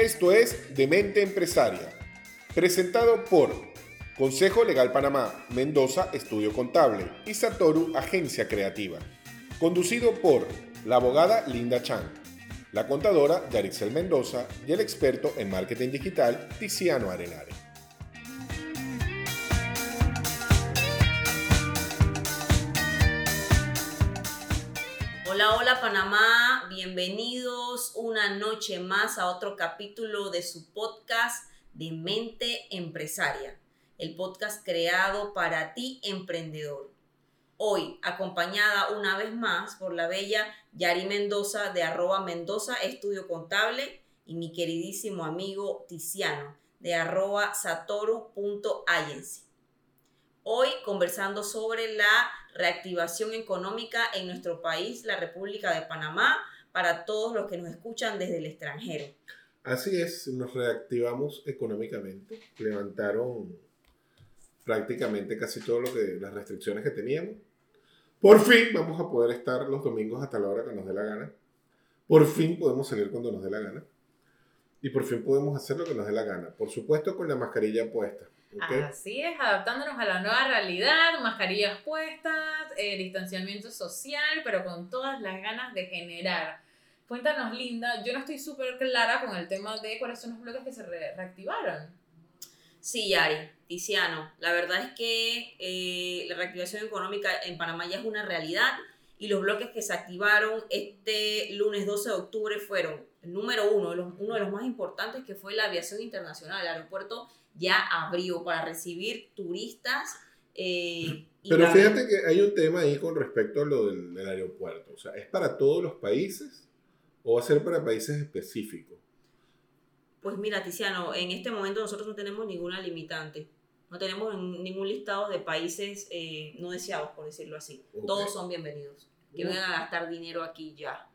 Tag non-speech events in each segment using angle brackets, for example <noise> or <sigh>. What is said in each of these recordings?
Esto es Demente Empresaria, presentado por Consejo Legal Panamá, Mendoza Estudio Contable y Satoru Agencia Creativa. Conducido por la abogada Linda Chan, la contadora Yarixel Mendoza y el experto en marketing digital Tiziano Arenare. Hola, hola Panamá, bienvenidos una noche más a otro capítulo de su podcast de Mente Empresaria, el podcast creado para ti emprendedor. Hoy acompañada una vez más por la bella Yari Mendoza de arroba Mendoza Estudio Contable y mi queridísimo amigo Tiziano de arroba satoru.agency. Hoy conversando sobre la reactivación económica en nuestro país, la República de Panamá, para todos los que nos escuchan desde el extranjero. Así es, nos reactivamos económicamente, levantaron prácticamente casi todo lo que las restricciones que teníamos. Por fin vamos a poder estar los domingos hasta la hora que nos dé la gana. Por fin podemos salir cuando nos dé la gana. Y por fin podemos hacer lo que nos dé la gana. Por supuesto con la mascarilla puesta. Así es, adaptándonos a la nueva realidad, mascarillas puestas, eh, distanciamiento social, pero con todas las ganas de generar. Cuéntanos, Linda, yo no estoy súper clara con el tema de cuáles son los bloques que se reactivaron. Sí, Yari, Tiziano, la verdad es que eh, la reactivación económica en Panamá ya es una realidad y los bloques que se activaron este lunes 12 de octubre fueron el número uno, uno de los más importantes que fue la aviación internacional, el aeropuerto ya abrió para recibir turistas. Eh, Pero fíjate que hay un tema ahí con respecto a lo del, aeropuerto. O sea, ¿es para todos los países o va a ser para países específicos? Pues mira, Tiziano, en este momento nosotros no tenemos ninguna limitante. No tenemos ningún listado de países eh, no deseados, por decirlo así. Todos son bienvenidos. Que vengan a gastar dinero aquí ya.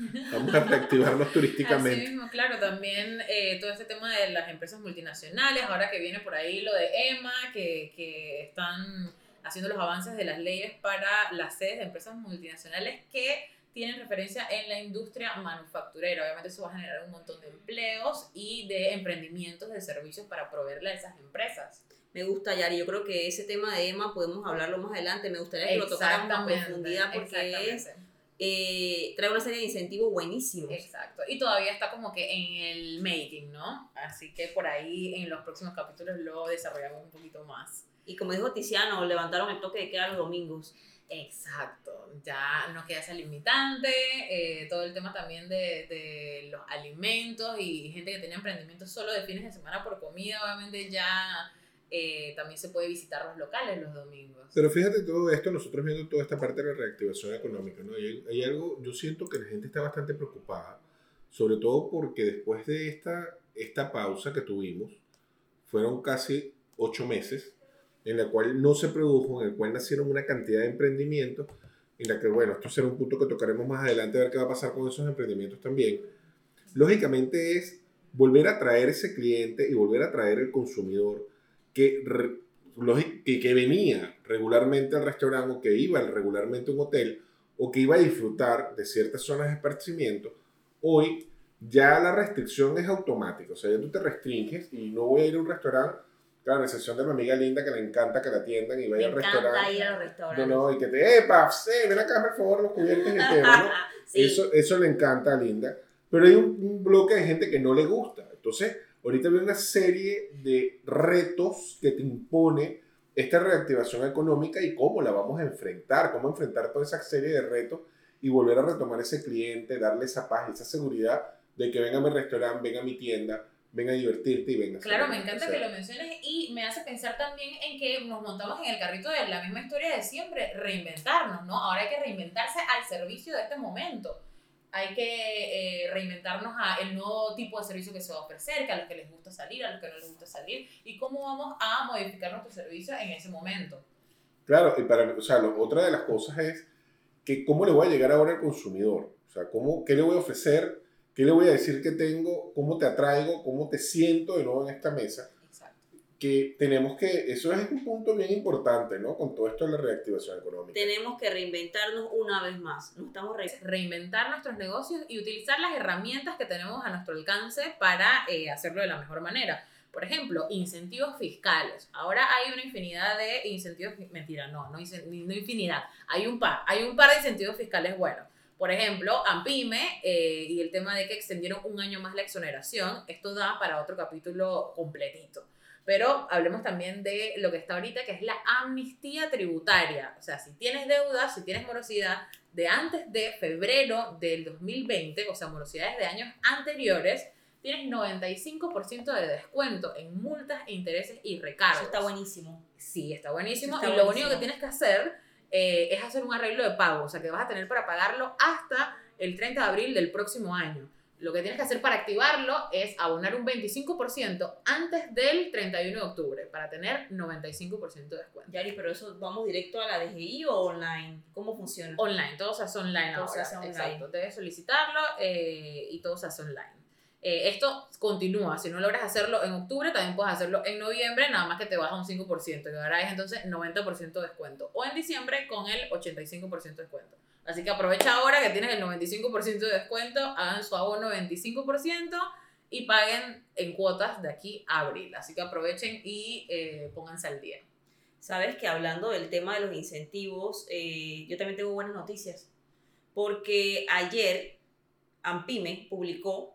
<laughs> Vamos a reactivarnos turísticamente. Así mismo, claro, también eh, todo este tema de las empresas multinacionales, ahora que viene por ahí lo de EMA, que, que están haciendo los avances de las leyes para las sedes de empresas multinacionales que tienen referencia en la industria manufacturera. Obviamente eso va a generar un montón de empleos y de emprendimientos de servicios para proveerle a esas empresas. Me gusta, Yari. Yo creo que ese tema de EMA podemos hablarlo más adelante. Me gustaría que lo tocáramos a profundidad porque es eh, trae una serie de incentivos buenísimos. Exacto. Y todavía está como que en el making, ¿no? Así que por ahí en los próximos capítulos lo desarrollamos un poquito más. Y como dijo Tiziano, levantaron el toque de queda los domingos. Exacto, ya no queda esa limitante, eh, todo el tema también de, de, los alimentos y gente que tenía emprendimientos solo de fines de semana por comida, obviamente ya eh, también se puede visitar los locales los domingos. Pero fíjate todo esto, nosotros viendo toda esta parte de la reactivación económica, ¿no? Hay, hay algo, yo siento que la gente está bastante preocupada, sobre todo porque después de esta, esta pausa que tuvimos, fueron casi ocho meses, en la cual no se produjo, en el cual nacieron una cantidad de emprendimientos, en la que, bueno, esto será un punto que tocaremos más adelante, a ver qué va a pasar con esos emprendimientos también. Lógicamente es volver a traer ese cliente y volver a traer el consumidor que, que, que venía regularmente al restaurante o que iba regularmente a un hotel o que iba a disfrutar de ciertas zonas de esparcimiento, hoy ya la restricción es automática. O sea, ya tú te restringes y no voy a ir a un restaurante, claro, excepción de mi amiga Linda que le encanta que la atiendan y vaya al restaurante. ir a los restaurantes. No, no, y que te, ¡epa! ven acá, por favor, los cubiertos y el ¿no? <laughs> eso, eso le encanta a Linda. Pero hay un, un bloque de gente que no le gusta. Entonces, ahorita hay una serie de retos que te impone esta reactivación económica y cómo la vamos a enfrentar, cómo enfrentar toda esa serie de retos y volver a retomar ese cliente, darle esa paz, esa seguridad de que venga a mi restaurante, venga a mi tienda, venga a divertirte y venga a Claro, me encanta que lo menciones y me hace pensar también en que nos montamos en el carrito de la misma historia de siempre, reinventarnos, ¿no? Ahora hay que reinventarse al servicio de este momento hay que eh, reinventarnos a el nuevo tipo de servicio que se va a ofrecer, que a los que les gusta salir, a los que no les gusta salir, y cómo vamos a modificar nuestro servicio en ese momento. Claro, y para, o sea, otra de las cosas es que cómo le voy a llegar ahora al consumidor, o sea, cómo, qué le voy a ofrecer, qué le voy a decir que tengo, cómo te atraigo, cómo te siento de nuevo en esta mesa. Que tenemos que, eso es un punto bien importante, ¿no? Con todo esto de la reactivación económica. Tenemos que reinventarnos una vez más. No estamos re reinventar nuestros negocios y utilizar las herramientas que tenemos a nuestro alcance para eh, hacerlo de la mejor manera. Por ejemplo, incentivos fiscales. Ahora hay una infinidad de incentivos, mentira, no, no, no infinidad, hay un par, hay un par de incentivos fiscales buenos. Por ejemplo, AMPIME eh, y el tema de que extendieron un año más la exoneración, esto da para otro capítulo completito. Pero hablemos también de lo que está ahorita, que es la amnistía tributaria. O sea, si tienes deudas, si tienes morosidad de antes de febrero del 2020, o sea, morosidades de años anteriores, tienes 95% de descuento en multas e intereses y recargos. Eso está buenísimo. Sí, está buenísimo. y lo único que tienes que hacer eh, es hacer un arreglo de pago, o sea, que vas a tener para pagarlo hasta el 30 de abril del próximo año. Lo que tienes que hacer para activarlo es abonar un 25% antes del 31 de octubre para tener 95% de descuento. Yari, pero eso vamos directo a la DGI o online? ¿Cómo funciona? Online, todo se hace online todo Se hace online. Exacto, debes solicitarlo eh, y todo se hace online. Eh, esto continúa, si no logras hacerlo en octubre, también puedes hacerlo en noviembre, nada más que te baja un 5%, y ahora es entonces 90% de descuento. O en diciembre con el 85% de descuento. Así que aprovecha ahora que tienes el 95% de descuento, hagan su abono 25% y paguen en cuotas de aquí a abril. Así que aprovechen y eh, pónganse al día. Sabes que hablando del tema de los incentivos, eh, yo también tengo buenas noticias. Porque ayer Ampime publicó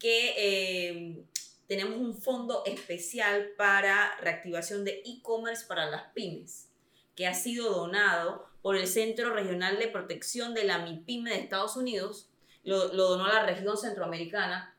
que eh, tenemos un fondo especial para reactivación de e-commerce para las pymes, que ha sido donado por el Centro Regional de Protección de la MIPYME de Estados Unidos, lo, lo donó a la región centroamericana,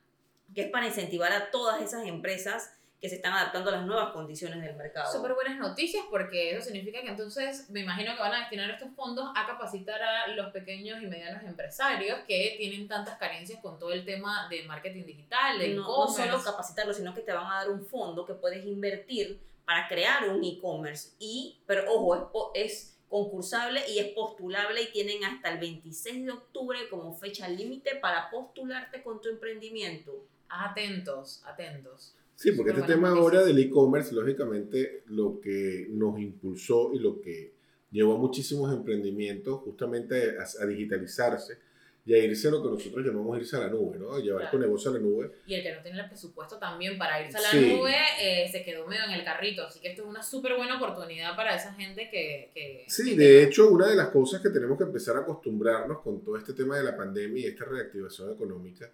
que es para incentivar a todas esas empresas que se están adaptando a las nuevas condiciones del mercado. Súper buenas noticias porque eso significa que entonces me imagino que van a destinar estos fondos a capacitar a los pequeños y medianos empresarios que tienen tantas carencias con todo el tema de marketing digital, de no, no solo capacitarlos, sino que te van a dar un fondo que puedes invertir para crear un e-commerce. Y, pero ojo, es, es concursable y es postulable y tienen hasta el 26 de octubre como fecha límite para postularte con tu emprendimiento. Atentos, atentos. Sí, porque este tema ahora del e-commerce, lógicamente, lo que nos impulsó y lo que llevó a muchísimos emprendimientos justamente a, digitalizarse y a irse a lo que nosotros llamamos irse a la nube, ¿no? A llevar tu negocio a la nube. Y el que no tiene el presupuesto también para irse a la nube eh, se quedó medio en el carrito. Así que esto es una súper buena oportunidad para esa gente que... que sí, de hecho, una de las cosas que tenemos que empezar a acostumbrarnos con todo este tema de la pandemia y esta reactivación económica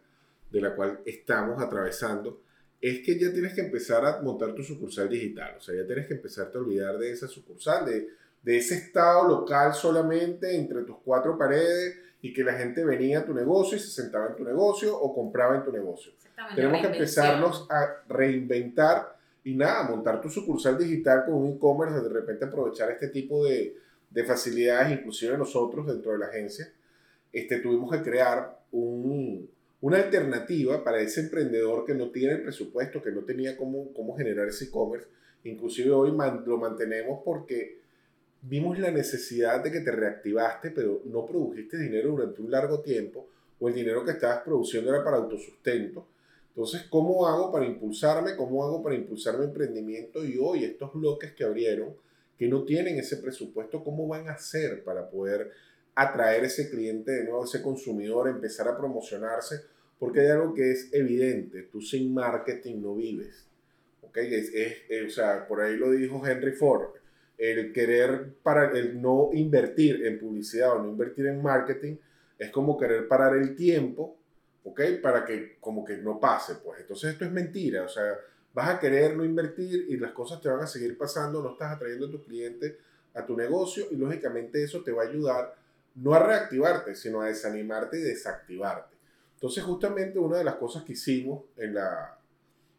de la cual estamos atravesando es que ya tienes que empezar a montar tu sucursal digital. O sea, ya tienes que empezar a olvidar de esa sucursal, de, de ese estado local solamente entre tus cuatro paredes y que la gente venía a tu negocio y se sentaba en tu negocio o compraba en tu negocio. Tenemos que empezarnos a reinventar y nada, montar tu sucursal digital con un e-commerce, de repente aprovechar este tipo de, de, facilidades, inclusive nosotros dentro de la agencia, este, tuvimos que crear un, una alternativa para ese emprendedor que no tiene el presupuesto, que no tenía cómo, cómo generar ese e-commerce. Inclusive hoy lo mantenemos porque vimos la necesidad de que te reactivaste, pero no produjiste dinero durante un largo tiempo o el dinero que estabas produciendo era para autosustento. Entonces, ¿cómo hago para impulsarme? ¿Cómo hago para impulsar mi emprendimiento? Y hoy estos bloques que abrieron, que no tienen ese presupuesto, ¿cómo van a hacer para poder atraer ese cliente de nuevo, ese consumidor, empezar a promocionarse, porque hay algo que es evidente, tú sin marketing no vives. ¿ok? Es, es, o sea, por ahí lo dijo Henry Ford, el querer para el no invertir en publicidad o no invertir en marketing es como querer parar el tiempo, ¿ok? Para que como que no pase, pues. Entonces esto es mentira, o sea, vas a querer no invertir y las cosas te van a seguir pasando, no estás atrayendo a tus clientes a tu negocio y lógicamente eso te va a ayudar no a reactivarte, sino a desanimarte y desactivarte. Entonces, justamente una de las cosas que hicimos en la,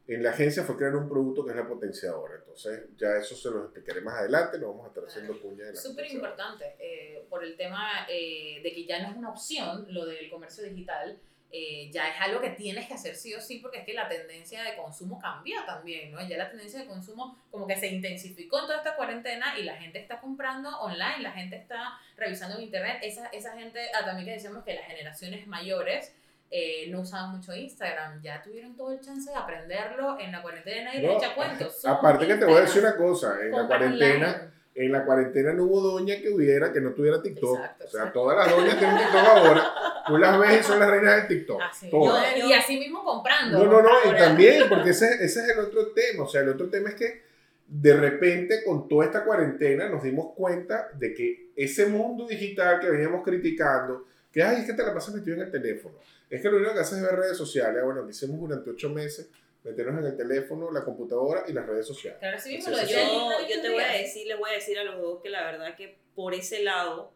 en la agencia fue crear un producto que es la potenciadora. Entonces, ya eso se lo explicaré más adelante, lo vamos a estar haciendo puña de la Súper importante, eh, por el tema eh, de que ya no es una opción lo del comercio digital, eh, ya es algo que tienes que hacer sí o sí porque es que la tendencia de consumo cambia también, ¿no? Ya la tendencia de consumo como que se intensificó en toda esta cuarentena y la gente está comprando online, la gente está revisando en internet, esa, esa gente, ah, también que decíamos que las generaciones mayores eh, no usaban mucho Instagram, ya tuvieron todo el chance de aprenderlo en la cuarentena y No, les echa cuentos. <laughs> Aparte que te voy a decir una cosa, en la cuarentena, online. en la cuarentena no hubo doña que hubiera, que no tuviera TikTok. Exacto, o sea, exacto. todas las doñas tienen TikTok ahora. <laughs> Tú las ves y son las reinas del TikTok. Así, todas. yo- y así mismo comprando. No, no, no, y Ahora, también, porque ese, ese es el otro tema. O sea, el otro tema es que de repente con toda esta cuarentena nos dimos cuenta de que ese mundo digital que veníamos criticando, que ay, es que te la pasas metido en el teléfono, es que lo único que haces es ver redes sociales. Bueno, que hicimos durante ocho meses, meternos en el teléfono, la computadora y las redes sociales. Claro, así mismo Sí, lo. Lina Yo, yo te voy a decir, les voy a decir a los dos que la verdad que por ese lado,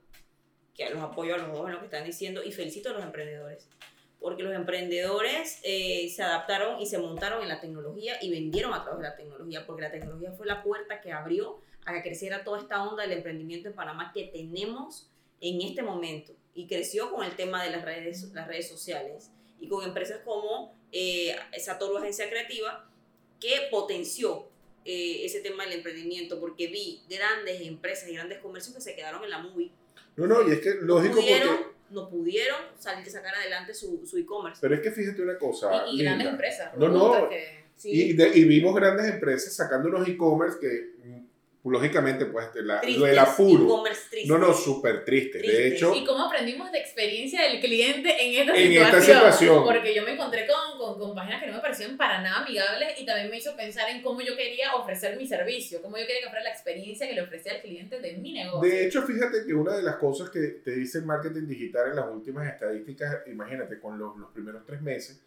que los apoyo a los en lo que están diciendo y felicito a los emprendedores. Porque los emprendedores eh, se adaptaron y se montaron en la tecnología y vendieron a través de la tecnología, porque la tecnología fue la puerta que abrió a que creciera toda esta onda del emprendimiento en Panamá que tenemos en este momento. Y creció con el tema de las redes, las redes sociales y con empresas como eh, Satoru Agencia Creativa, que potenció eh, ese tema del emprendimiento, porque vi grandes empresas y grandes comercios que se quedaron en la movie. No, no, y es que lógico pudieron, porque... no pudieron salir sacar adelante su, su e-commerce. Pero es que fíjate una cosa. Y, y grandes empresas. No, no. que- Sí, Y, de- y vimos grandes empresas sacando unos e-commerce que, mm, lógicamente, pues, de la, lo del apuro. No, no, súper triste. De hecho, Y cómo aprendimos de experiencia del cliente en esta En situación. esta situación. Porque yo me encontré con, con, con páginas que no me parecían para nada amigables y también me hizo pensar en cómo yo quería ofrecer mi servicio, cómo yo quería que fuera la experiencia que le ofrecía al cliente de mi negocio. de hecho, fíjate que una de las cosas que te dice el marketing digital en las últimas estadísticas, imagínate, con los, los primeros tres meses,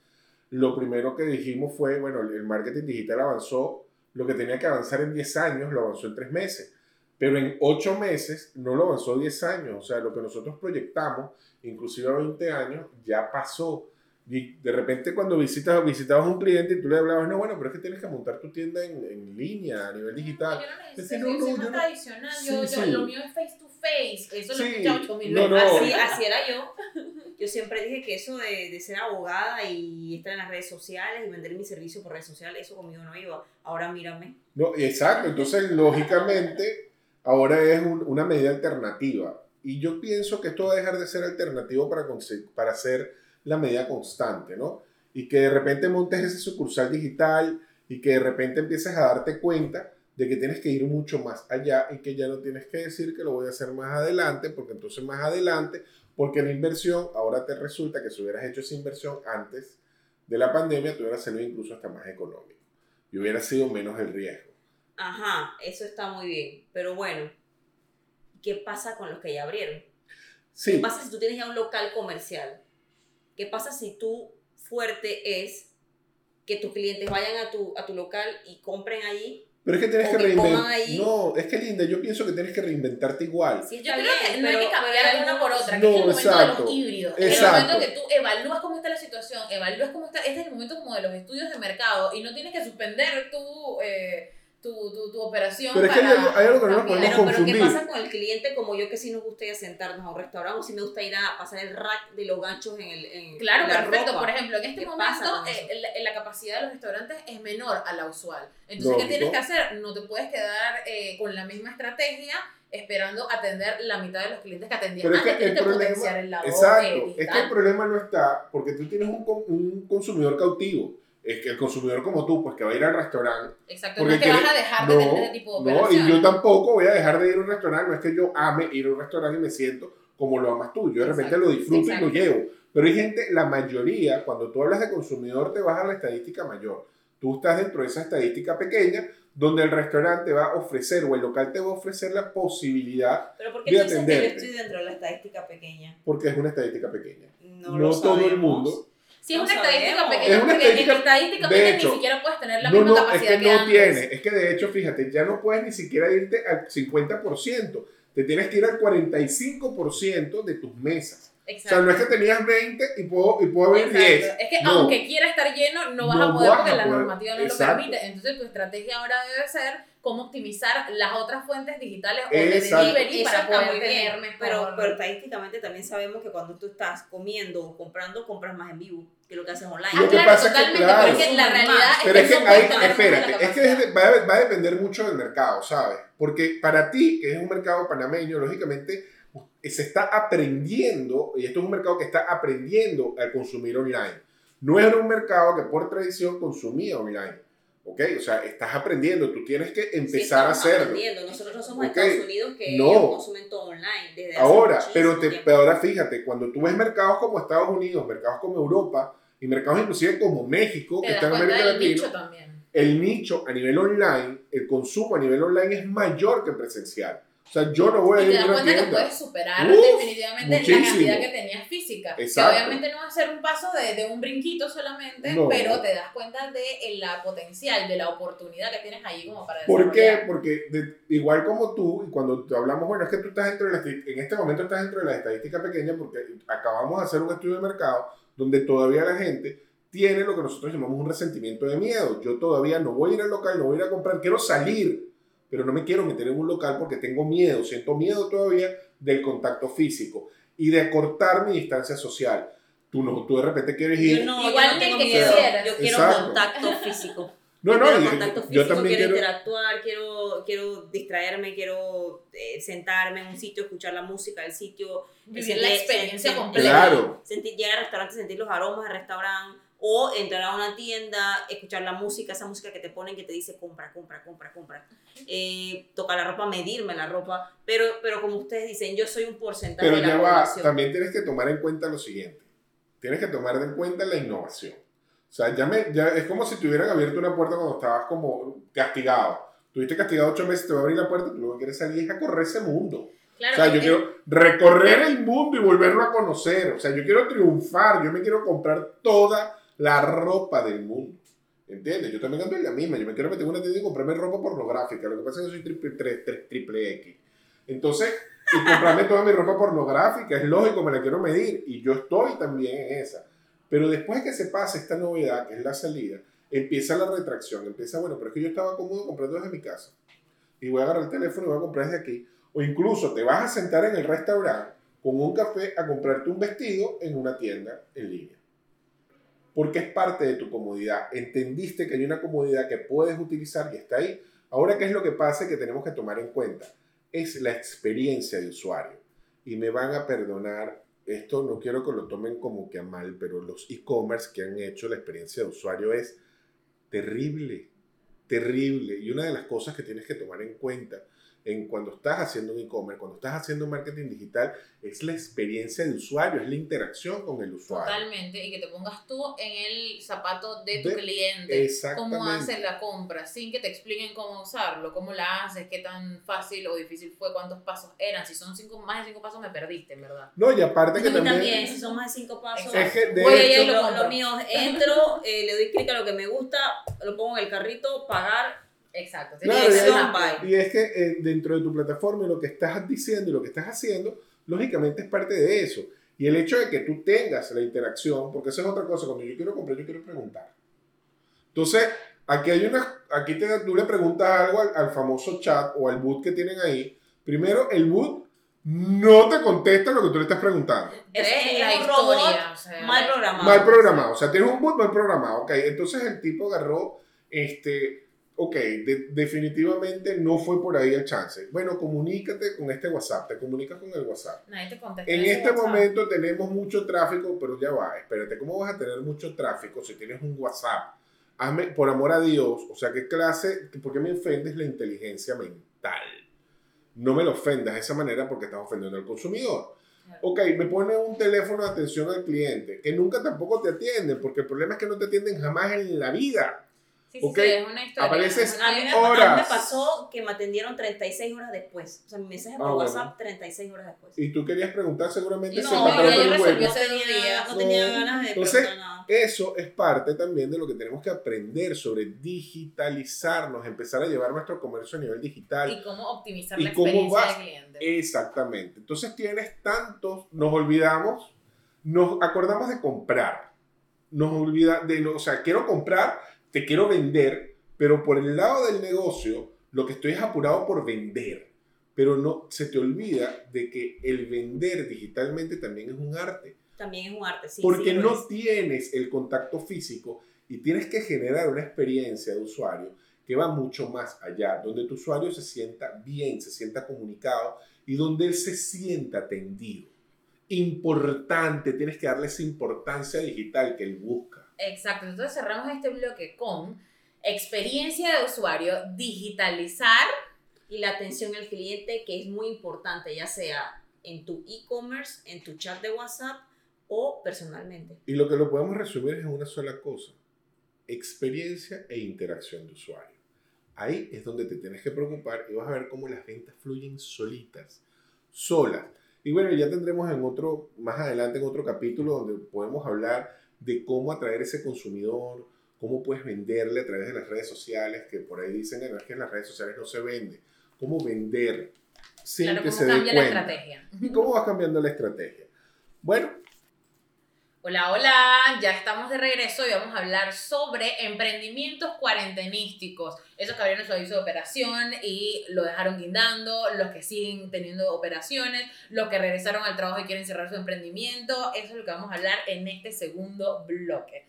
lo primero que dijimos fue, bueno, el marketing digital avanzó, lo que tenía que avanzar en 10 años, lo avanzó en tres meses. Pero en 8 meses no lo avanzó 10 años. O sea, lo que nosotros proyectamos, inclusive a 20 años, ya pasó. Y de repente cuando visitas, visitabas a un cliente y tú le hablabas, no, bueno, pero es que tienes que montar tu tienda en, en línea, a nivel digital. Yo no necesito Es que no, yo no, más yo no- tradicional, Sí, yo, yo- sí. lo mío es face to face, eso lo he Sí, escuchado ocho mil no, veces. no. Así, así era yo. <laughs> Yo siempre dije que eso de, de ser abogada y estar en las redes sociales y vender mi servicio por redes sociales, eso conmigo no iba. Ahora mírame. No, exacto, entonces lógicamente ahora es un- una medida alternativa. Y yo pienso que esto va a dejar de ser alternativo para, para hacer la medida constante, ¿no? Y que de repente montes ese sucursal digital y que de repente empieces a darte cuenta de que tienes que ir mucho más allá y que ya no tienes que decir que lo voy a hacer más adelante, porque entonces más adelante, porque la inversión, ahora te resulta que si hubieras hecho esa inversión antes de la pandemia, te hubiera salido incluso hasta más económico y hubiera sido menos el riesgo. Ajá, eso está muy bien. Pero bueno, ¿qué pasa con los que ya abrieron? Sí, ¿Qué pasa si tú tienes ya un local comercial? ¿Qué pasa si tú fuerte es que tus clientes vayan a tu, a tu local y compren allí? pero es que tienes o que que reinventar. No, es que linda, yo pienso que tienes que reinventarte igual. Sí, Yo está creo que no hay que cambiar pero una por otra, que No, es el momento de exacto. los híbridos. Es el Exacto. momento que tú evalúas cómo está la situación, evalúas cómo está. Este es el momento como de los estudios de mercado y no tienes que suspender tu, eh, tu, tu, tu operación. Pero es que hay para algo- hay algo que no nos podemos Pero, pero ¿qué confundir. pasa con el cliente como yo que sí nos gusta ir a sentarnos a un restaurante o sí me gusta ir a pasar el rack de los ganchos en, el, en Claro, en la perfecto. ropa? Por ejemplo, en este ¿Qué pasa momento eh, la, la capacidad de los restaurantes es menor a la usual. Entonces, Lógico. ¿qué tienes que hacer? No te puedes quedar eh, con la misma estrategia esperando atender la mitad de los clientes que atendías Pero es que antes. Tienes el que problema, potenciar el lado eh, exacto, es que el problema no está porque tú tienes un, un consumidor cautivo. Es que el consumidor como tú, pues que va a ir al restaurante. Exacto, porque no es que quiere- vas a dejar de No, tener ese tipo de no, y yo tampoco voy a dejar de ir a un restaurante. No es que yo ame ir a un restaurante y me siento como lo amas tú. Yo de repente Exacto, lo disfruto y exacto. lo llevo. Pero hay gente, la mayoría, cuando tú hablas de consumidor, te vas a la estadística mayor. Tú estás dentro de esa estadística pequeña donde el restaurante va a ofrecer o el local te va a ofrecer la posibilidad, Pero ¿por qué Voy tú a dices que yo estoy dentro de la estadística pequeña? porque es una estadística pequeña. No, No lo todo el sabemos. mundo. Si es No una estadística sabemos. pequeña, Es una porque estadística- en estadística de pequeña hecho, ni siquiera puedes tener la No, misma no, es capacidad que no antes. tiene. Es que de hecho, fíjate, ya no puedes ni siquiera irte al 50%. Te tienes que ir al 45% de tus mesas. O sea, Exacto. no es que tenías 20 y puedo, y puedo Exacto. 10. Es que No. aunque quiera estar lleno, no vas No a poder vas porque a la normativa no Exacto. lo permite. Entonces tu estrategia ahora debe ser cómo optimizar las otras fuentes digitales o de delivery para poder muy bien, tener mejor. pero, pero estadísticamente también sabemos que cuando tú estás comiendo o comprando, compras más en vivo que lo que haces online. Ah, Lo que claro, pasa es que, totalmente, claro. pero es que la realidad Pero es que la espérate, es que es va, a, va a depender mucho del mercado, ¿sabes? Porque para ti, que es un mercado panameño, lógicamente, se está aprendiendo, y esto es un mercado que está aprendiendo a consumir online. No era un mercado que por tradición consumía online. ¿Ok? O sea, estás aprendiendo, tú tienes que empezar a hacerlo. aprendiendo. Nosotros no somos okay. Estados Unidos que no. consumen todo online. Desde ahora, pero, te, pero ahora fíjate, cuando tú ves mercados como Estados Unidos, mercados como Europa y mercados inclusive como México, que está en América Latina, el nicho a nivel online, el consumo a nivel online es mayor que presencial. O sea, yo no voy a ir a una tienda. te das cuenta que puedes superar definitivamente la cantidad que tenías física. Exacto. Que obviamente no va a ser un paso de, de un brinquito solamente, pero te das cuenta de la potencial, de la oportunidad que tienes ahí como para ¿Por qué? Porque igual como tú, y cuando te hablamos, bueno, es que tú estás dentro de la, en este momento estás dentro de la estadística pequeña porque acabamos de hacer un estudio de mercado donde todavía la gente tiene lo que nosotros llamamos un resentimiento de miedo. Yo todavía no voy a ir al local, no voy a ir a comprar, quiero salir pero no me quiero meter en un local porque tengo miedo, siento miedo todavía del contacto físico y de cortar mi distancia social. Tú, no, tú de repente quieres ir. Yo no, igual yo tengo miedo. Yo quiero contacto físico. <laughs> No, no, yo, contacto físico, yo también quiero, interactuar, quiero, quiero distraerme, quiero eh, sentarme en un sitio, escuchar la música del sitio, vivir la experiencia completa. Claro. Sentir, llegar al restaurante, sentir los aromas del restaurante o entrar a una tienda, escuchar la música, esa música que te ponen que te dice compra, compra, compra, compra. Eh, tocar la ropa, medirme la ropa, pero, pero como ustedes dicen, yo soy un porcentaje pero de la ya va, también tienes que tomar en cuenta lo siguiente, tienes que tomar en cuenta la innovación. O sea, ya, me, ya es como si te hubieran abierto una puerta cuando estabas como castigado. Tuviste castigado ocho meses, te va a abrir la puerta, tú lo que quieres salir es a correr ese mundo. o sea, yo quiero recorrer el mundo y volverlo a conocer. O sea, yo quiero triunfar, yo me quiero comprar toda la ropa del mundo. ¿Entiendes? Yo también ando en la misma. Yo me quiero meter una tienda y comprarme ropa pornográfica. Lo que pasa es que soy triple, triple X. Entonces, y comprarme toda mi ropa pornográfica, es lógico, me la quiero medir. Y yo estoy también en esa. Pero después que se pase esta novedad, que es la salida, empieza la retracción. Empieza, bueno, pero es que yo estaba cómodo comprando desde mi casa. Y voy a agarrar el teléfono y voy a comprar desde aquí. O incluso te vas a sentar en el restaurante con un café a comprarte un vestido en una tienda en línea porque es parte de tu comodidad. Entendiste que hay una comodidad que puedes utilizar y está ahí. Ahora, ¿qué es lo que pasa que tenemos que tomar en cuenta? Es la experiencia de usuario. Y me van a perdonar, esto no quiero que lo tomen como que a mal, pero los e-commerce que han hecho la experiencia de usuario es terrible, terrible. Y una de las cosas que tienes que tomar en cuenta en cuando estás haciendo un e-commerce, cuando estás haciendo marketing digital, es la experiencia de usuario, es la interacción con el usuario. Totalmente, y que te pongas tú en el zapato de tu cliente, cómo hacer la compra, sin que te expliquen cómo usarlo, cómo la haces, qué tan fácil o difícil fue, cuántos pasos eran, si son cinco, más de cinco pasos me perdiste, en verdad. No, y aparte que también... también, si son más de cinco pasos, es que de voy hecho, lo, lo, mío, entro, eh, le doy clic a lo que me gusta, lo pongo en el carrito, pagar, Exacto. y, es que eh, dentro de tu plataforma lo que estás diciendo y lo que estás haciendo, lógicamente es parte de eso. Y el hecho de que tú tengas la interacción, porque eso es otra cosa, cuando yo quiero comprar, yo quiero preguntar. Entonces, aquí hay una, aquí te, tú le preguntas algo al, famoso chat o al boot que tienen ahí. Primero, el boot no te contesta lo que tú le estás preguntando. Es, la un robot mal programado. Mal programado. O sea, tienes un boot mal programado. Ok, entonces el tipo agarró este ok, definitivamente no fue por ahí el chance. Bueno, comunícate con este WhatsApp, te comunicas con el WhatsApp. Nadie te contesta en este momento tenemos mucho tráfico, pero ya va, espérate, ¿cómo vas a tener mucho tráfico si tienes un WhatsApp? Hazme, por amor a Dios, o sea, ¿qué clase, por qué me ofendes la inteligencia mental? No me lo ofendas de esa manera porque estás ofendiendo al consumidor. Ok, me pone un teléfono de atención al cliente, que nunca tampoco te atienden, porque el problema es que no te atienden jamás en la vida. Sí, sí, es una historia. Apareces a mí, me, a mí me pasó que me atendieron 36 horas después. O sea, mi mensaje por ah, WhatsApp 36 horas después. Y tú querías preguntar seguramente no, si no, yo resolvió ese día. No tenía ganas de Entonces, eso es parte también de lo que tenemos que aprender sobre digitalizarnos, empezar a llevar nuestro comercio a nivel digital. Y cómo optimizar la experiencia del cliente. Exactamente. Entonces tienes tantos, nos olvidamos, nos acordamos de comprar. Nos olvida de, o sea, quiero comprar te quiero vender, pero por el lado del negocio, lo que estoy es apurado por vender. Pero no se te olvida de que el vender digitalmente también es un arte. También es un arte, sí. Porque no tienes el contacto físico y tienes que generar una experiencia de usuario que va mucho más allá, donde tu usuario se sienta bien, se sienta comunicado y donde él se sienta atendido. Importante, tienes que darle esa importancia digital que él busca. Exacto, entonces cerramos este bloque con experiencia de usuario, digitalizar y la atención al cliente que es muy importante, ya sea en tu e-commerce, en tu chat de WhatsApp o personalmente. Y lo que lo podemos resumir es una sola cosa, experiencia e interacción de usuario. Ahí es donde te tienes que preocupar y vas a ver cómo las ventas fluyen solitas, solas. Y bueno, ya tendremos en otro, más adelante en otro capítulo donde podemos hablar de cómo atraer ese consumidor, cómo puedes venderle a través de las redes sociales, que por ahí dicen que en las redes sociales no se vende, cómo vender sin claro, que cómo se dé cambia la cuenta. estrategia. ¿Y cómo vas cambiando la estrategia? Bueno, Hola, hola, ya estamos de regreso y vamos a hablar sobre emprendimientos cuarentenísticos. Esos que abrieron su aviso de operación y lo dejaron guindando, los que siguen teniendo operaciones, los que regresaron al trabajo y quieren cerrar su emprendimiento. Eso es lo que vamos a hablar en este segundo bloque.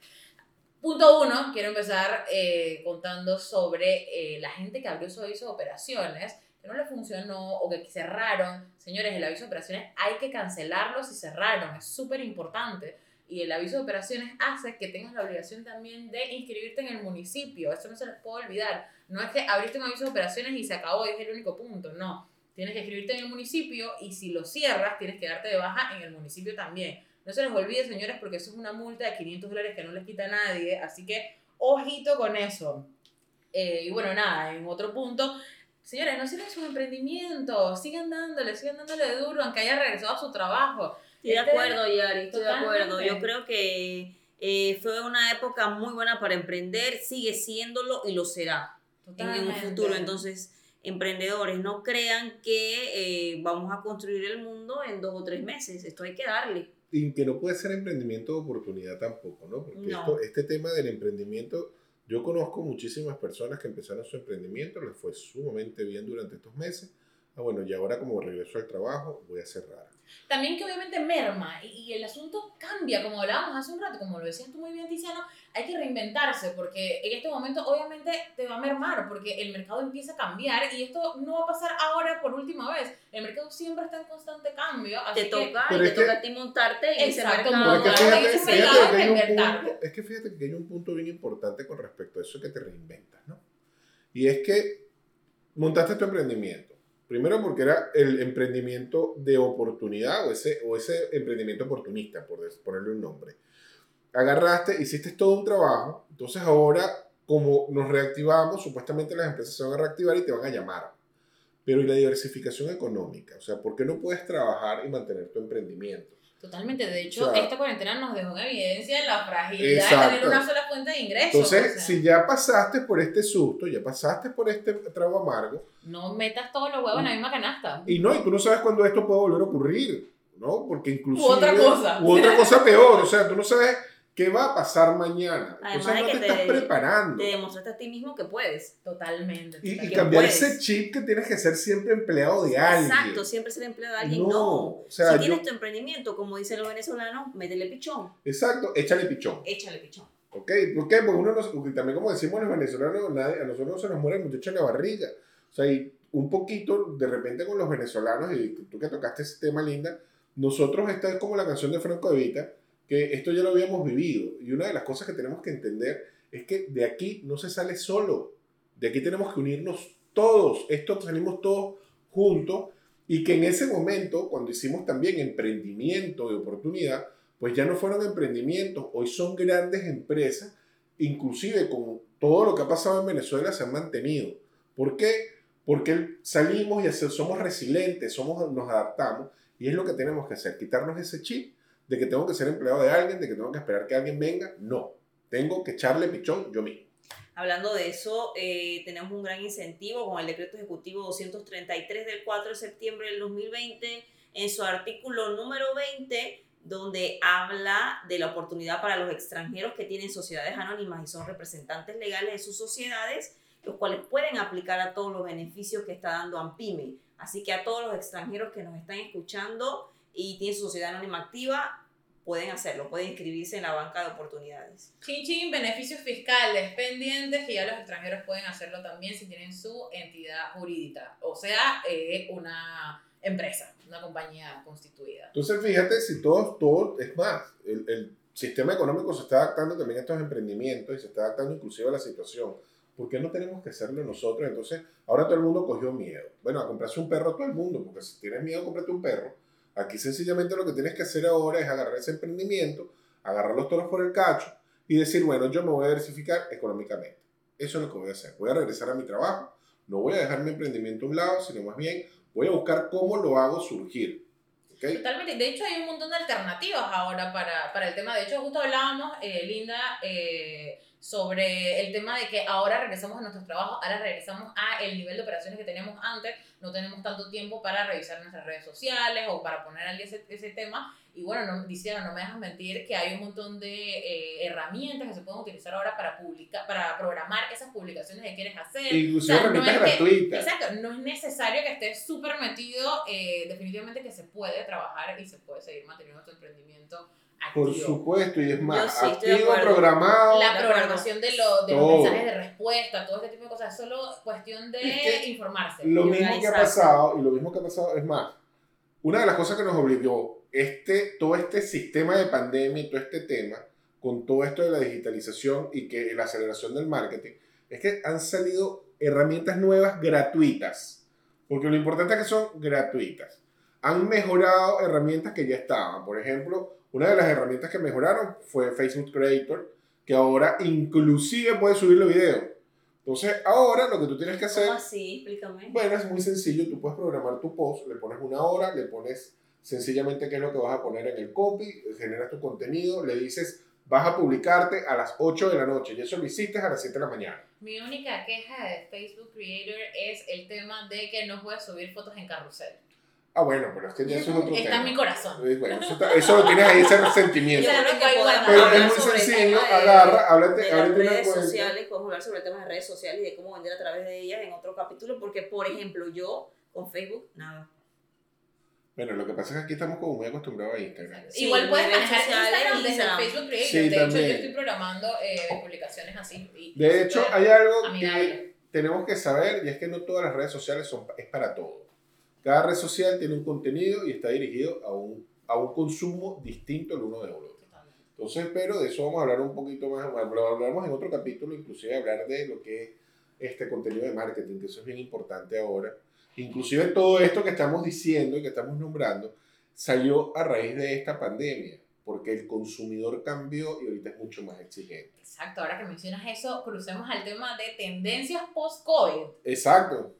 Punto uno, quiero empezar eh, contando sobre eh, la gente que abrió su aviso de operaciones, que no le funcionó o que cerraron. Señores, el aviso de operaciones hay que cancelarlo si cerraron, es súper importante y el aviso de operaciones hace que tengas la obligación también de inscribirte en el municipio. Eso no se les puede olvidar. No es que abriste un aviso de operaciones y se acabó es el único punto. No. Tienes que inscribirte en el municipio y si lo cierras, tienes que darte de baja en el municipio también. No se les olvide, señores, porque eso es una multa de 500 dólares que no les quita nadie. Así que ojito con eso. Eh, y bueno, nada, en otro punto, señores, no cierren sus emprendimientos. Sigan dándole, sigan dándole duro, aunque haya regresado a su trabajo. Estoy de Este- acuerdo, Yari, estoy de acuerdo. Yo creo que eh, fue una época muy buena para emprender, sigue siéndolo y lo será en un futuro. Entonces, emprendedores, no crean que eh, vamos a construir el mundo en dos o tres meses. Esto hay que darle. y que no puede ser emprendimiento de oportunidad tampoco, ¿no? Porque No. esto- este tema del emprendimiento, yo conozco muchísimas personas que empezaron su emprendimiento, les fue sumamente bien durante estos meses. Ah, bueno, y ahora como regreso al trabajo, voy a cerrar. También que obviamente merma y, y el asunto cambia, como hablábamos hace un rato, como lo decías tú muy bien, Tiziano, hay que reinventarse porque en este momento obviamente te va a mermar porque el mercado empieza a cambiar y esto no va a pasar ahora por última vez. El mercado siempre está en constante cambio. Así Te que, toca Pero y te toca que- a ti montarte en ese mercado. Que fíjate, que fíjate que punto, es que fíjate que hay un punto bien importante con respecto a eso que te reinventas, ¿no? Y es que montaste tu emprendimiento. Primero porque era el emprendimiento de oportunidad o ese, o ese emprendimiento oportunista, por ponerle un nombre. Agarraste, hiciste todo un trabajo, entonces ahora como nos reactivamos, supuestamente las empresas se van a reactivar y te van a llamar. Pero ¿y la diversificación económica? O sea, ¿por qué no puedes trabajar y mantener tu emprendimiento? Totalmente, de hecho, O sea, esta cuarentena nos dejó en evidencia la fragilidad de tener una sola fuente de ingresos. Entonces, o sea, si ya pasaste por este susto, ya pasaste por este trago amargo, no metas todos los huevos en la misma canasta. y no, y tú no sabes cuándo esto puede volver a ocurrir, ¿no? Porque inclusive... U otra cosa. U otra cosa peor, o sea, tú no sabes qué va a pasar mañana. Además Entonces de no que te, te- estás preparando. Te demostraste a ti mismo que puedes. Totalmente. Y, y cambiar puedes. ese chip que tienes que ser siempre empleado de alguien. Exacto, siempre ser empleado de alguien. No, No. o sea, si yo- tienes tu emprendimiento, como dicen los venezolanos, métele pichón. Exacto, échale pichón. Échale pichón. ¿Ok? ¿Por qué? Porque uno no, porque también como decimos los venezolanos, nadie- a nosotros no se nos muere el muchacho en la barriga. O sea, y un poquito, de repente con los venezolanos, y tú que tocaste ese tema, Linda, nosotros, esta es como la canción de Franco de Vita, que esto ya lo habíamos vivido. Y una de las cosas que tenemos que entender es que de aquí no se sale solo. De aquí tenemos que unirnos todos. Esto salimos todos juntos. Y que en ese momento, cuando hicimos también emprendimiento de oportunidad, pues ya no fueron emprendimientos, hoy son grandes empresas, inclusive con todo lo que ha pasado en Venezuela se han mantenido. ¿Por qué? Porque salimos y somos resilientes, somos, nos adaptamos y es lo que tenemos que hacer, quitarnos ese chip de que tengo que ser empleado de alguien, de que tengo que esperar que alguien venga. No, tengo que echarle pichón yo mismo. Hablando de eso, eh, tenemos un gran incentivo con el decreto ejecutivo 233 del 4 de septiembre del 2020, en su artículo número 20, donde habla de la oportunidad para los extranjeros que tienen sociedades anónimas y son representantes legales de sus sociedades, los cuales pueden aplicar a todos los beneficios que está dando AMPIME. Así que a todos los extranjeros que nos están escuchando y tienen su sociedad anónima activa, pueden hacerlo, pueden inscribirse en la banca de oportunidades. Chin chin, beneficios fiscales pendientes que ya los extranjeros pueden hacerlo también si tienen su entidad jurídica. O sea, eh, una empresa, una compañía constituida. Entonces, fíjate si todo, todo es más, el, el sistema económico se está adaptando también a estos emprendimientos y se está adaptando inclusive a la situación. ¿Por qué no tenemos que hacerlo nosotros? Entonces, ahora todo el mundo cogió miedo. Bueno, a comprarse un perro todo el mundo, porque si tienes miedo, cómprate un perro. Aquí sencillamente lo que tienes que hacer ahora es agarrar ese emprendimiento, agarrar los toros por el cacho y decir, bueno, yo me voy a diversificar económicamente. Eso es lo que voy a hacer. Voy a regresar a mi trabajo, no voy a dejar mi emprendimiento a un lado, sino más bien voy a buscar cómo lo hago surgir. ¿Okay? Totalmente. De hecho, hay un montón de alternativas ahora para, para el tema. De hecho, justo hablábamos, eh, Linda, eh, sobre el tema de que ahora regresamos a nuestros trabajos, ahora regresamos a el nivel de operaciones que teníamos antes, no tenemos tanto tiempo para revisar nuestras redes sociales o para poner al día ese, ese tema. Y bueno, no, diciendo, no me dejas mentir que hay un montón de eh, herramientas que se pueden utilizar ahora para publicar, para programar esas publicaciones que quieres hacer. Inclusive O sea, no que- gratuitas. Exacto, no es necesario que estés súper metido, eh, definitivamente que se puede trabajar y se puede seguir manteniendo tu emprendimiento activo. Por supuesto, y es más, sí, activo, programado. La programación de, lo- de los mensajes de respuesta, todo este tipo de cosas, es solo cuestión de Es que informarse. Lo mismo que ha pasado, y lo mismo que ha pasado, es más, una de las cosas que nos obligó este, todo este sistema de pandemia y todo este tema, con todo esto de la digitalización y que la aceleración del marketing, es que han salido herramientas nuevas gratuitas. Porque lo importante es que son gratuitas. Han mejorado herramientas que ya estaban. Por ejemplo, una de las herramientas que mejoraron fue Facebook Creator, que ahora inclusive puede subirle video. Entonces, ahora lo que tú tienes que hacer ¿Cómo así? Explícame. bueno, es muy sencillo. Tú puedes programar tu post, le pones una hora, le pones sencillamente qué es lo que vas a poner en el copy, generas tu contenido, le dices, vas a publicarte a las 8 de la noche y eso lo hiciste a las 7 de la mañana. Mi única queja de Facebook Creator es el tema de que no puedes subir fotos en carrusel. Ah, bueno, pero es que ya eso es otro Está tema. en mi corazón. Eh, bueno, eso, está- eso lo tienes ahí, ese resentimiento. Claro que Pero es muy sencillo, agarra, háblate, de las redes cuenta. sociales, podemos hablar sobre el tema de redes sociales y de cómo vender a través de ellas en otro capítulo, porque por ejemplo yo con Facebook, nada. Bueno, lo que pasa es que aquí estamos como muy acostumbrados a Instagram. Sí, Igual puedes manejar Instagram desde Instagram. Facebook Creator. Sí, de hecho, también. yo estoy programando eh, publicaciones así. y- De hecho, hay algo amigable. que tenemos que saber y es que no todas las redes sociales son, es para todo. Cada red social tiene un contenido y está dirigido a un, a un consumo distinto el uno del otro. Entonces, pero de eso vamos a hablar un poquito más, lo hablaremos en otro capítulo, inclusive hablar de lo que es este contenido de marketing, que eso es bien importante ahora. Inclusive todo esto que estamos diciendo y que estamos nombrando salió a raíz de esta pandemia, porque el consumidor cambió y ahorita es mucho más exigente. Exacto, ahora que mencionas eso, crucemos al tema de tendencias post-COVID. Exacto.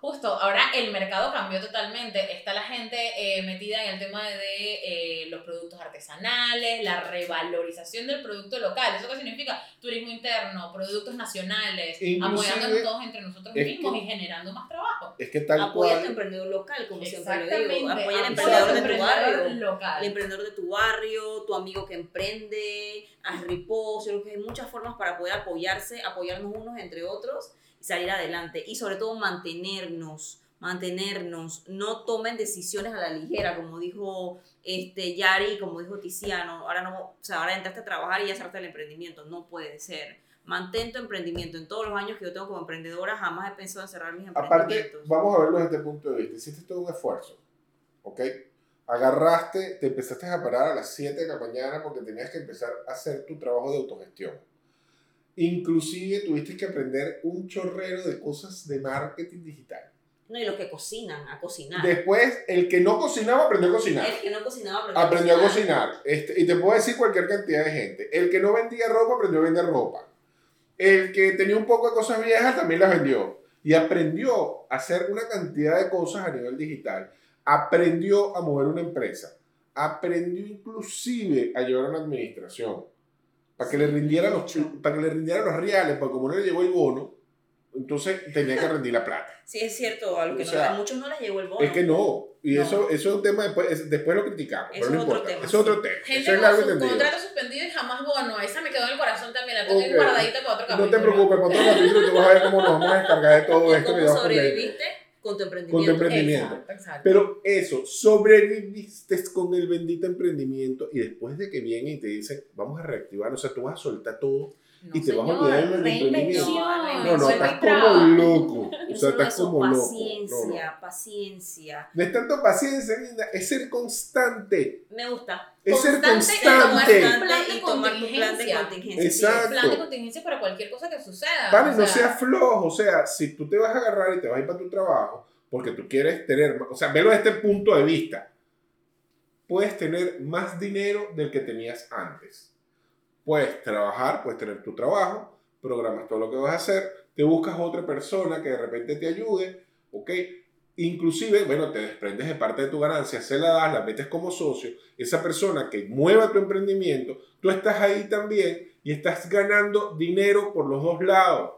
Justo, ahora el mercado cambió totalmente. Está la gente eh, metida en el tema de eh, los productos artesanales, la revalorización del producto local. ¿Eso qué significa? Turismo interno, productos nacionales, Inclusive, apoyándonos todos entre nosotros mismos que- y generando más trabajo. Es que tal Apoya a tu cual... emprendedor local, como siempre lo digo. Apoya al emprendedor de tu barrio. local. El emprendedor de tu barrio, tu amigo que emprende, haz repost, yo creo que hay muchas formas para poder apoyarse, apoyarnos unos entre otros y salir adelante. Y sobre todo mantenernos, mantenernos, no tomen decisiones a la ligera, como dijo este Yari, como dijo Tiziano, ahora no, o sea, ahora entraste a trabajar y ya cerraste el emprendimiento, no puede ser. Mantén tu emprendimiento. En todos los años que yo tengo como emprendedora, jamás he pensado en cerrar mis Aparte, emprendimientos. vamos a verlo desde este punto de vista. Hiciste todo un esfuerzo, ¿ok? Agarraste, te empezaste a parar a las 7 de la mañana porque tenías que empezar a hacer tu trabajo de autogestión. Inclusive tuviste que aprender un chorrero de cosas de marketing digital. No, y los que cocinan, a cocinar. Después, el que no cocinaba aprendió a cocinar. El que no cocinaba Aprendió a cocinar. Este, y te puedo decir cualquier cantidad de gente. El que no vendía ropa aprendió a vender ropa. El que tenía un poco de cosas viejas también las vendió. Y aprendió a hacer una cantidad de cosas a nivel digital. Aprendió a mover una empresa. Aprendió inclusive a llevar una administración. Para que, le rindiera los, para que le rindiera los reales, porque como no le llegó el bono, entonces tenía que rendir la plata. Sí, es cierto, a, los que O no- sea, a muchos no les llegó el bono. Es que no. Y No. Eso, eso es un tema, después, es- después lo criticamos. Eso pero no es otro importa. tema, es otro sí. tema. Gente Eso es con su contrato suspendido y jamás bono. Esa me quedó en el corazón también. La tengo Ok. guardadita para otro No capítulo. te preocupes, para otro capítulo tú vas a ver cómo nos vamos a descargar de todo <laughs> ¿Y esto. ¿Cómo sobreviviste con tu Con tu emprendimiento? emprendimiento. Exacto, exacto. Pero eso, sobreviviste con el bendito emprendimiento y después de que vienen y te dicen, vamos a reactivar, o sea, tú vas a soltar todo y te vas a olvidar del emprendimiento. reinvención, No, no, estás como loco. O sea, no estás es como loco. paciencia, No, no. paciencia. No es tanto paciencia, linda, es ser constante. Me gusta. Es ser Constante y tomar constante. un plan de y tomar tu plan de contingencia. Exacto. Plan de contingencia para cualquier cosa que suceda. Vale, o no sea, seas flojo. O sea, si tú te vas a agarrar y te vas a ir para tu trabajo porque tú quieres tener, o sea, velo desde este punto de vista. Puedes tener más dinero del que tenías antes. Puedes trabajar, puedes tener tu trabajo, programas todo lo que vas a hacer, te buscas otra persona que de repente te ayude, ¿ok? Inclusive, bueno, te desprendes de parte de tu ganancia, se la das, la metes como socio, esa persona que mueva tu emprendimiento, tú estás ahí también y estás ganando dinero por los dos lados,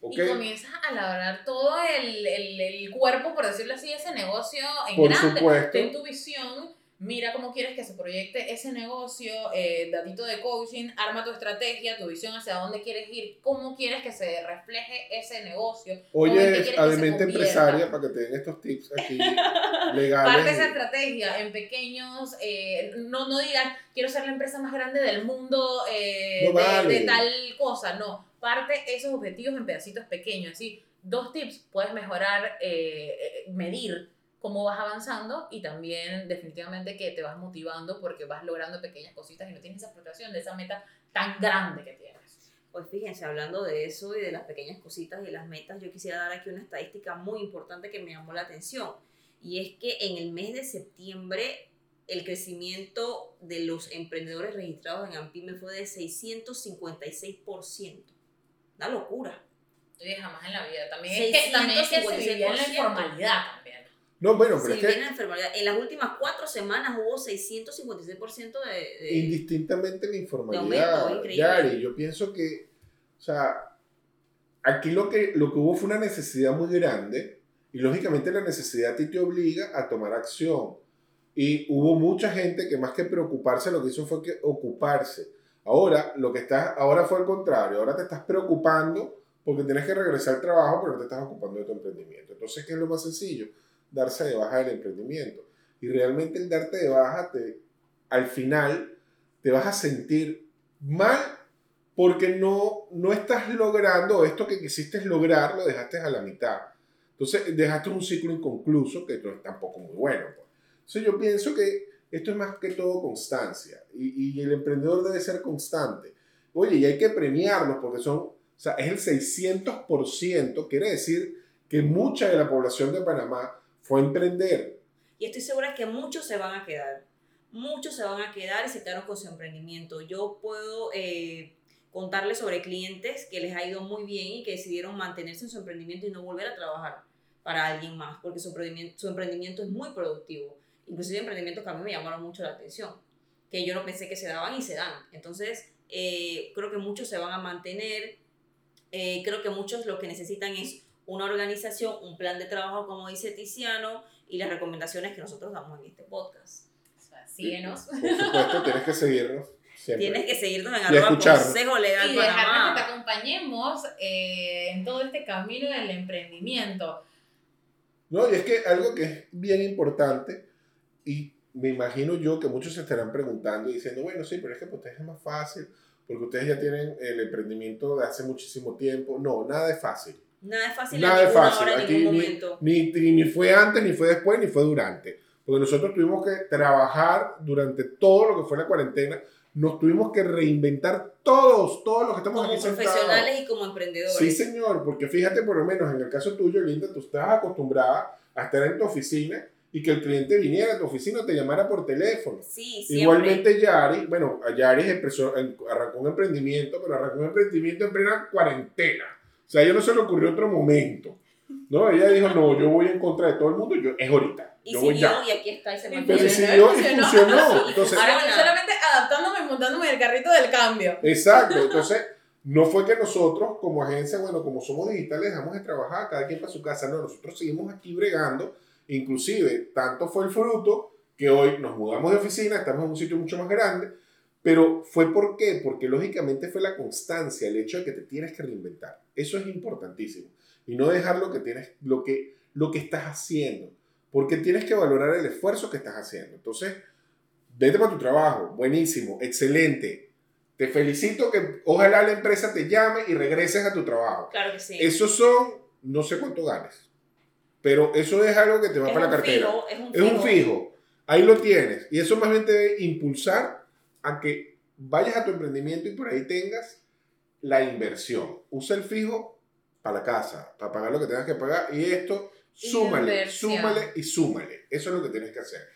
¿ok? Y comienzas a labrar todo el, el, el cuerpo, por decirlo así, ese negocio en Por grande. supuesto. Ten tu visión, mira cómo quieres que se proyecte ese negocio, eh, datito de coaching, arma tu estrategia, tu visión hacia dónde quieres ir, cómo quieres que se refleje ese negocio. Oye, ¿Cómo es que quieres que se Ademente convierta? empresaria, para que te den estos tips aquí <laughs> Parte legales. esa estrategia en pequeños, eh, no, no digas, quiero ser la empresa más grande del mundo eh, No de, vale. de tal cosa, no. Parte esos objetivos en pedacitos pequeños, así. Dos tips, puedes mejorar, eh, eh, medir cómo vas avanzando y también definitivamente que te vas motivando porque vas logrando pequeñas cositas y no tienes esa frustración de esa meta tan grande que tienes. Pues fíjense, hablando de eso y de las pequeñas cositas y las metas, yo quisiera dar aquí una estadística muy importante que me llamó la atención. Y es que en el mes de septiembre el crecimiento de los emprendedores registrados en AMPIME fue de 656%. Una locura. Oye, jamás en la vida. También es que, también es que se vivía en la 656%. informalidad también. No, bueno, pero Si es que enfermedad, en las últimas cuatro semanas hubo 656% de, de- indistintamente la de informalidad, aumento, increíble. Yari, yo pienso que, o sea, aquí lo que, lo que hubo fue una necesidad muy grande y lógicamente la necesidad a ti te obliga a tomar acción. Y hubo mucha gente que más que preocuparse lo que hizo fue que ocuparse. Ahora, lo que está, ahora fue al contrario, ahora te estás preocupando porque tienes que regresar al trabajo, pero no te estás ocupando de tu emprendimiento. Entonces, ¿qué es lo más sencillo? Darse de baja del emprendimiento. Y realmente el darte de baja, te, al final, te vas a sentir mal porque no, no estás logrando esto que quisiste lograr, lo dejaste a la mitad. Entonces, dejaste un ciclo inconcluso que no es tampoco muy bueno. pues. Entonces, yo pienso que esto es más que todo constancia y, y el emprendedor debe ser constante. Oye, y hay que premiarlos porque son, o sea, es el 600%, quiere decir que mucha de la población de Panamá fue emprender. Y estoy segura que muchos se van a quedar. Muchos se van a quedar y se quedaron con su emprendimiento. Yo puedo eh, contarles sobre clientes que les ha ido muy bien y que decidieron mantenerse en su emprendimiento y no volver a trabajar para alguien más, porque su emprendimiento, su es muy productivo. Inclusive emprendimientos que a mí me llamaron mucho la atención, que yo no pensé que se daban y se dan. Entonces, eh, creo que muchos se van a mantener. Eh, creo que muchos lo que necesitan es una organización, un plan de trabajo, como dice Tiziano, y las recomendaciones que nosotros damos en este podcast. O sea, síguenos. Por supuesto, tienes que seguirnos siempre. Tienes que seguirnos en arroba consejo legal y dejarnos que te acompañemos eh, en todo este camino del emprendimiento. No, y es que algo que es bien importante, y me imagino yo que muchos se estarán preguntando y diciendo, bueno, sí, pero es que para ustedes es más fácil, porque ustedes ya tienen el emprendimiento de hace muchísimo tiempo. No, nada es fácil. Nada es fácil Nada en es ninguna fácil. hora, en Aquí ningún ni- momento. Ni, ni, ni fue antes, ni fue después, ni fue durante. Porque nosotros tuvimos que trabajar durante todo lo que fue la cuarentena. Nos tuvimos que reinventar todos, todos los que estamos Como aquí sentados. profesionales y como emprendedores. Sí, señor, porque fíjate por lo menos en el caso tuyo, Linda, tú estabas acostumbrada a estar en tu oficina y que el cliente viniera a tu oficina o te llamara por teléfono. Sí, siempre. Igualmente Yari, bueno, Yari empezó- arrancó un emprendimiento, pero arrancó un emprendimiento en plena cuarentena. O sea, a ella no se le ocurrió otro momento. No, ella dijo, no, yo voy en contra de todo el mundo, yo, es ahorita. Y yo voy siguió ya. y aquí está y se mantiene. Pero Funcionó, siguió y funcionó. <laughs> Entonces, Ahora solamente adaptándome y montándome en el carrito del cambio. Exacto, <laughs> entonces no fue que nosotros como agencia, bueno, como somos digitales, dejamos de trabajar, cada quien para su casa, no, nosotros seguimos aquí bregando, inclusive tanto fue el fruto que hoy nos mudamos de oficina, estamos en un sitio mucho más grande, pero fue por qué, porque lógicamente fue la constancia, el hecho de que te tienes que reinventar, eso es importantísimo, y no dejar lo que tienes, lo que, lo que estás haciendo, porque tienes que valorar el esfuerzo que estás haciendo, entonces, vete para tu trabajo, buenísimo, excelente, te felicito que ojalá la empresa te llame y regreses a tu trabajo. Claro que sí. Esos son, no sé cuánto ganes, pero eso es algo que te va es para la cartera. fijo, es un Es un fijo. Ahí lo tienes. Y eso más bien te debe impulsar a que vayas a tu emprendimiento y por ahí tengas la inversión. Usa el fijo para la casa, para pagar lo que tengas que pagar. Y esto, súmale, Inversión. súmale y súmale. Eso es lo que tienes que hacer.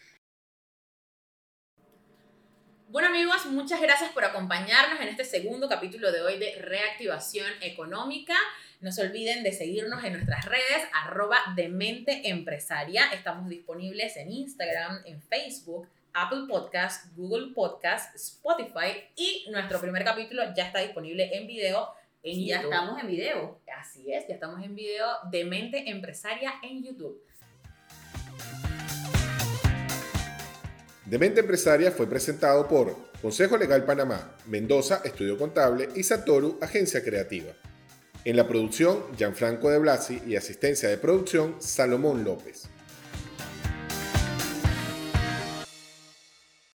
Bueno amigos, muchas gracias por acompañarnos en este segundo capítulo de hoy de Reactivación Económica. No se olviden de seguirnos en nuestras redes, arroba Demente Empresaria. Estamos disponibles en Instagram, en Facebook, Apple Podcast, Google Podcast, Spotify y nuestro primer capítulo ya está disponible en video en Y ya YouTube. estamos en video. Así es, ya estamos en video Demente Empresaria en YouTube. Demente Empresaria fue presentado por Consejo Legal Panamá, Mendoza, Estudio Contable y Satoru, Agencia Creativa. En la producción, Gianfranco de Blasi y asistencia de producción, Salomón López.